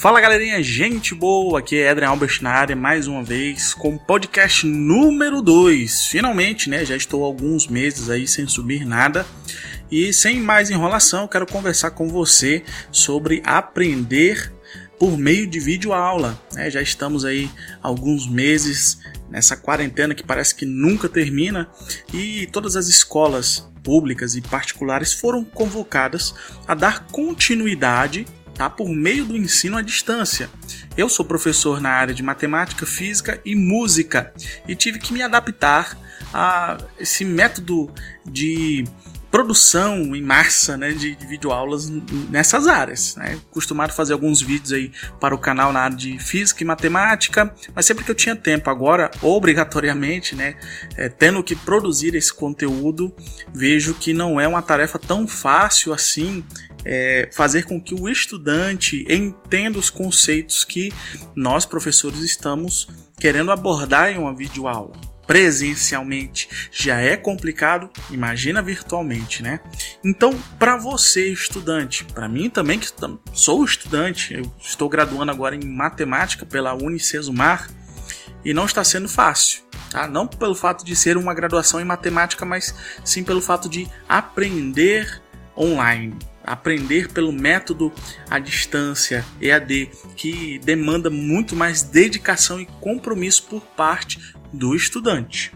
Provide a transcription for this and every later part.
Fala galerinha, gente boa, aqui é Adrian Albert na área mais uma vez com o podcast número 2. Finalmente, né? Já estou alguns meses aí sem subir nada. E sem mais enrolação, quero conversar com você sobre aprender por meio de vídeo aula. Né? Já estamos aí alguns meses nessa quarentena que parece que nunca termina e todas as escolas públicas e particulares foram convocadas a dar continuidade tá, por meio do ensino à distância. Eu sou professor na área de matemática, física e música e tive que me adaptar a esse método de produção em massa né, de, de videoaulas nessas áreas. Né? Costumado fazer alguns vídeos aí para o canal na área de física e matemática, mas sempre que eu tinha tempo, agora obrigatoriamente, né, é, tendo que produzir esse conteúdo, vejo que não é uma tarefa tão fácil assim é, fazer com que o estudante entenda os conceitos que nós professores estamos querendo abordar em uma videoaula presencialmente já é complicado, imagina virtualmente, né? Então, para você estudante, para mim também que sou estudante, eu estou graduando agora em matemática pela Unicesumar e não está sendo fácil, tá? Não pelo fato de ser uma graduação em matemática, mas sim pelo fato de aprender online aprender pelo método à distância EAD, que demanda muito mais dedicação e compromisso por parte do estudante.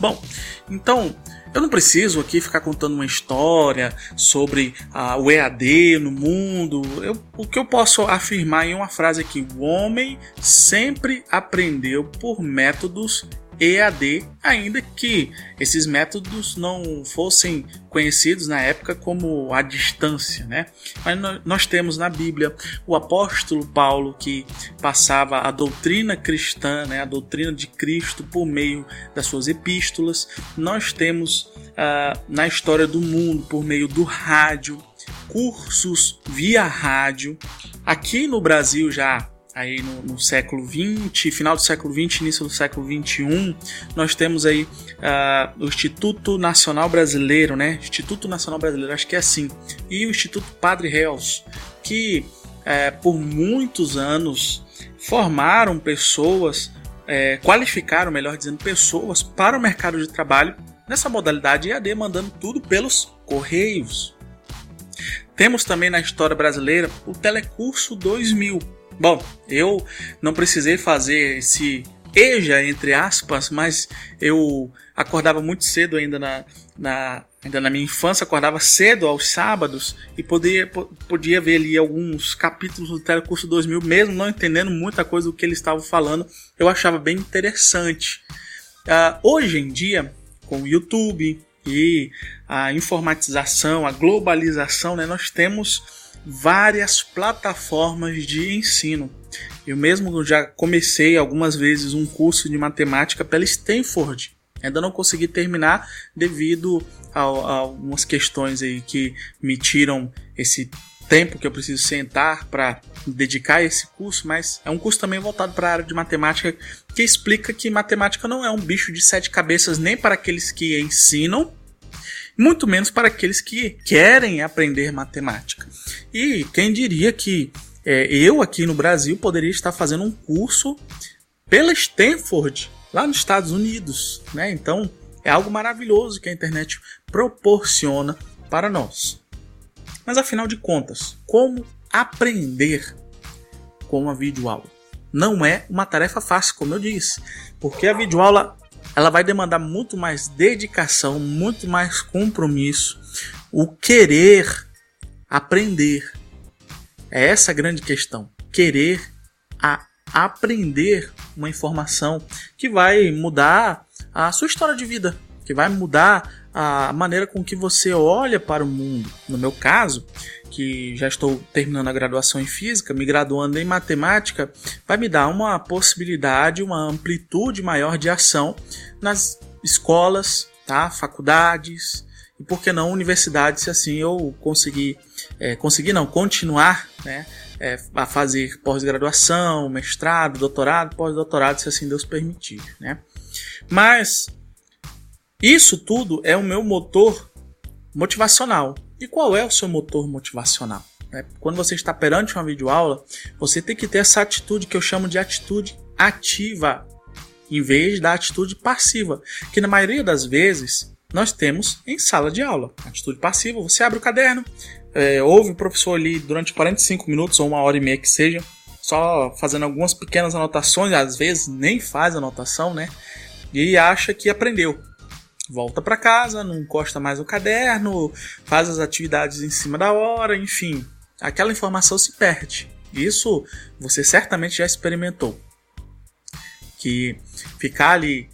Bom, então eu não preciso aqui ficar contando uma história sobre ah, o EAD no mundo. Eu, o que eu posso afirmar em uma frase aqui: o homem sempre aprendeu por métodos EAD, ainda que esses métodos não fossem conhecidos na época como a distância, né? Mas nós temos na Bíblia o apóstolo Paulo que passava a doutrina cristã, né, a doutrina de Cristo por meio das suas epístolas. Nós temos uh, na história do mundo por meio do rádio, cursos via rádio. Aqui no Brasil já aí no, no, século 20, final do século 20, início do século 21, nós temos aí uh, o Instituto Nacional Brasileiro, né? Instituto Nacional Brasileiro, acho que é assim, e o Instituto Padre Reus, que uh, por muitos anos formaram pessoas, uh, qualificaram, melhor dizendo, pessoas para o mercado de trabalho nessa modalidade EAD, mandando tudo pelos correios. Temos também na história brasileira o Telecurso 2000, Bom, eu não precisei fazer esse EJA, entre aspas, mas eu acordava muito cedo ainda na, na, ainda na minha infância, acordava cedo aos sábados e podia, podia ver ali alguns capítulos do Telecurso 2000, mesmo não entendendo muita coisa do que eles estavam falando, eu achava bem interessante. Uh, hoje em dia, com o YouTube e a informatização, a globalização, né, nós temos várias plataformas de ensino. Eu mesmo já comecei algumas vezes um curso de matemática pela Stanford. Ainda não consegui terminar devido a, a algumas questões aí que me tiram esse tempo que eu preciso sentar para dedicar esse curso, mas é um curso também voltado para a área de matemática que explica que matemática não é um bicho de sete cabeças nem para aqueles que ensinam, muito menos para aqueles que querem aprender matemática. E quem diria que é, eu aqui no Brasil poderia estar fazendo um curso pela Stanford, lá nos Estados Unidos, né? Então é algo maravilhoso que a internet proporciona para nós. Mas afinal de contas, como aprender com uma videoaula? Não é uma tarefa fácil, como eu disse, porque a videoaula ela vai demandar muito mais dedicação, muito mais compromisso, o querer aprender. É essa a grande questão. Querer a aprender uma informação que vai mudar a sua história de vida, que vai mudar a maneira com que você olha para o mundo. No meu caso, que já estou terminando a graduação em física, me graduando em matemática, vai me dar uma possibilidade, uma amplitude maior de ação nas escolas, tá? faculdades e por que não universidades, se assim eu conseguir, é, conseguir não, continuar né, é, a fazer pós-graduação, mestrado, doutorado, pós-doutorado, se assim Deus permitir. Né? Mas isso tudo é o meu motor motivacional. E qual é o seu motor motivacional? É, quando você está perante uma videoaula, você tem que ter essa atitude que eu chamo de atitude ativa, em vez da atitude passiva, que na maioria das vezes nós temos em sala de aula. Atitude passiva, você abre o caderno, é, ouve o professor ali durante 45 minutos ou uma hora e meia que seja, só fazendo algumas pequenas anotações, às vezes nem faz anotação, né? E acha que aprendeu. Volta para casa, não encosta mais o caderno, faz as atividades em cima da hora, enfim, aquela informação se perde. Isso você certamente já experimentou. Que ficar ali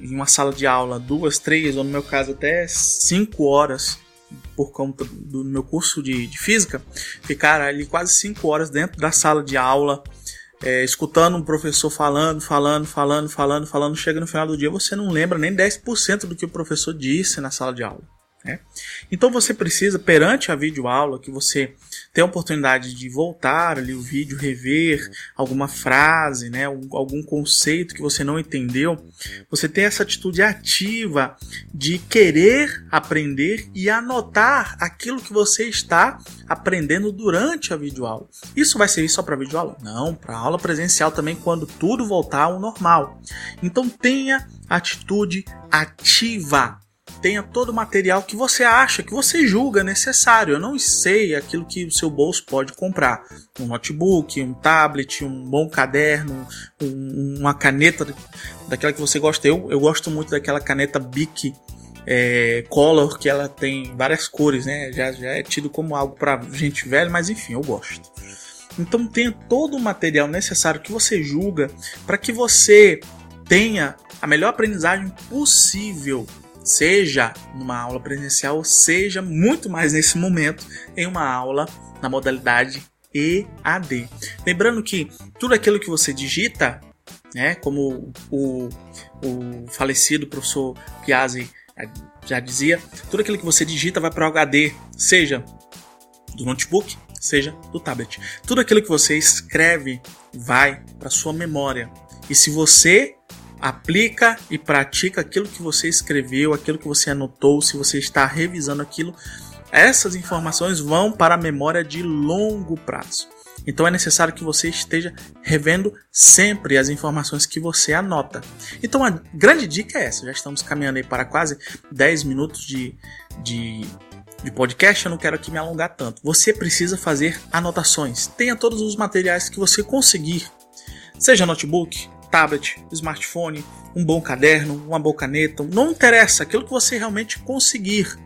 em uma sala de aula duas, três, ou no meu caso até cinco horas por conta do meu curso de, de física, ficar ali quase cinco horas dentro da sala de aula, é, escutando um professor falando, falando, falando, falando, falando, chega no final do dia você não lembra nem 10% do que o professor disse na sala de aula. Né? Então você precisa, perante a videoaula, que você tenha a oportunidade de voltar ali o vídeo, rever alguma frase, né, algum conceito que você não entendeu, você tem essa atitude ativa de querer aprender e anotar aquilo que você está aprendendo durante a videoaula. Isso vai servir só para videoaula? Não, para aula presencial também quando tudo voltar ao normal. Então tenha atitude ativa tenha todo o material que você acha, que você julga necessário. Eu não sei aquilo que o seu bolso pode comprar. Um notebook, um tablet, um bom caderno, um, uma caneta daquela que você gosta. Eu, eu gosto muito daquela caneta Bic é, Color, que ela tem várias cores, né? Já, já é tido como algo para gente velha, mas enfim, eu gosto. Então tenha todo o material necessário que você julga para que você tenha a melhor aprendizagem possível seja numa aula presencial, seja muito mais nesse momento em uma aula na modalidade EAD. Lembrando que tudo aquilo que você digita, né, como o, o falecido professor Piazzi eh, já dizia, tudo aquilo que você digita vai para o HD, seja do notebook, seja do tablet. Tudo aquilo que você escreve vai para sua memória. E se você aplica e pratica aquilo que você escreveu, aquilo que você anotou, se você está revisando aquilo, essas informações vão para a memória de longo prazo. Então é necessário que você esteja revendo sempre as informações que você anota. Então a grande dica é essa: já estamos caminhando aí para quase 10 minutos de, de, de podcast, eu não quero aqui me alongar tanto. Você precisa fazer anotações. Tenha todos os materiais que você conseguir, seja notebook, tablet, smartphone, um bom caderno, uma boa caneta, não interessa, aquilo que você realmente conseguir,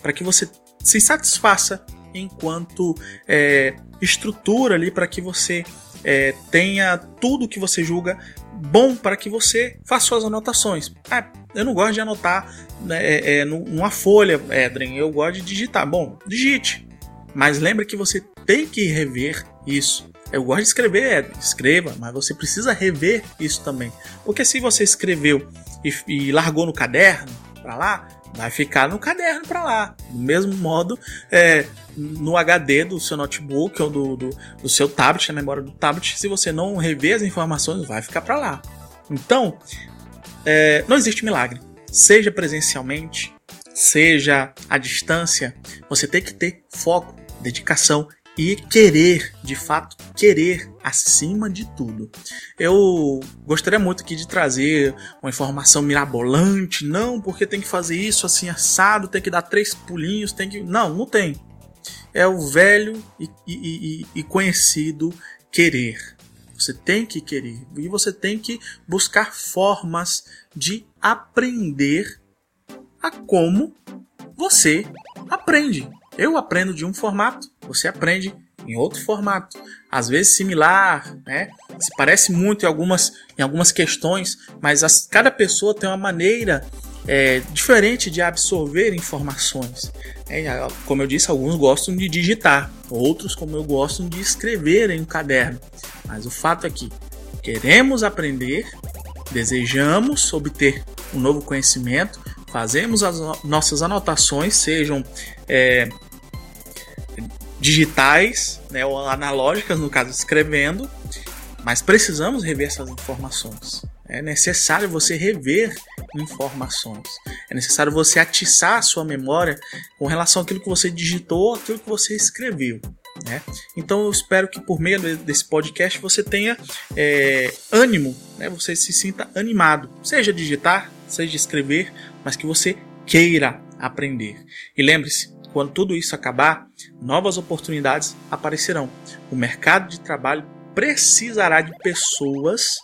para que você se satisfaça enquanto é, estrutura ali para que você é, tenha tudo que você julga bom para que você faça suas anotações. Ah, eu não gosto de anotar né, é, é, numa folha, Edren, eu gosto de digitar. Bom, digite, mas lembre que você tem que rever isso. Eu gosto de escrever, escreva, mas você precisa rever isso também. Porque se você escreveu e, e largou no caderno para lá, vai ficar no caderno para lá. Do mesmo modo, é, no HD do seu notebook ou do, do, do, seu tablet, na memória do tablet, se você não rever as informações, vai ficar para lá. Então, é, não existe milagre. Seja presencialmente, seja à distância, você tem que ter foco, dedicação e querer, de fato, querer acima de tudo. Eu gostaria muito aqui de trazer uma informação mirabolante, não, porque tem que fazer isso assim assado, tem que dar três pulinhos, tem que. Não, não tem. É o velho e, e, e, e conhecido querer. Você tem que querer e você tem que buscar formas de aprender a como você aprende. Eu aprendo de um formato, você aprende em outro formato, às vezes similar, né? Se parece muito em algumas, em algumas questões, mas as, cada pessoa tem uma maneira é, diferente de absorver informações. É, como eu disse, alguns gostam de digitar, outros, como eu, gostam de escrever em um caderno. Mas o fato é que queremos aprender, desejamos obter um novo conhecimento, fazemos as nossas anotações, sejam é, digitais, né, ou analógicas, no caso, escrevendo, mas precisamos rever essas informações. É necessário você rever informações. É necessário você atiçar a sua memória com relação àquilo que você digitou, aquilo que você escreveu. Né? Então eu espero que por meio desse podcast você tenha é, ânimo, né? você se sinta animado, seja digitar, seja escrever, mas que você queira aprender. E lembre-se, quando tudo isso acabar, novas oportunidades aparecerão. O mercado de trabalho precisará de pessoas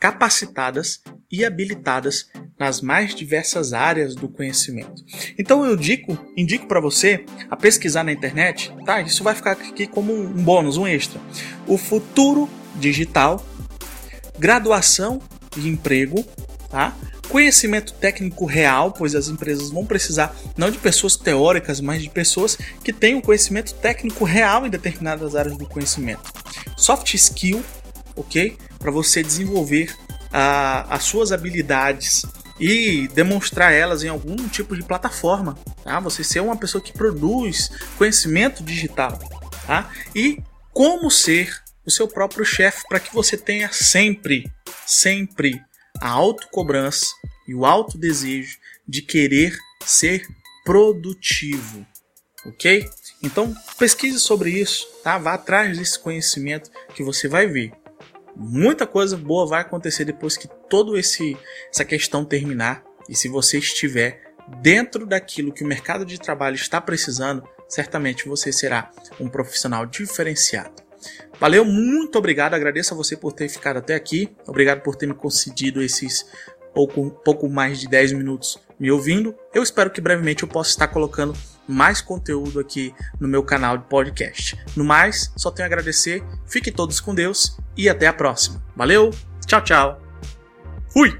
capacitadas e habilitadas nas mais diversas áreas do conhecimento. Então eu indico, indico para você a pesquisar na internet, tá? Isso vai ficar aqui como um bônus, um extra. O futuro digital, graduação e emprego, tá? Conhecimento técnico real, pois as empresas vão precisar não de pessoas teóricas, mas de pessoas que tenham conhecimento técnico real em determinadas áreas do conhecimento. Soft skill, ok? Para você desenvolver as suas habilidades e demonstrar elas em algum tipo de plataforma, tá? Você ser uma pessoa que produz conhecimento digital, tá? E como ser o seu próprio chefe para que você tenha sempre, sempre a autocobrança e o alto desejo de querer ser produtivo, ok? Então pesquise sobre isso, tá? Vá atrás desse conhecimento que você vai ver muita coisa boa vai acontecer depois que todo esse essa questão terminar e se você estiver dentro daquilo que o mercado de trabalho está precisando, certamente você será um profissional diferenciado. Valeu, muito obrigado, agradeço a você por ter ficado até aqui, obrigado por ter me concedido esses pouco, pouco mais de 10 minutos me ouvindo. Eu espero que brevemente eu possa estar colocando mais conteúdo aqui no meu canal de podcast. No mais, só tenho a agradecer, fiquem todos com Deus e até a próxima. Valeu, tchau, tchau. Fui!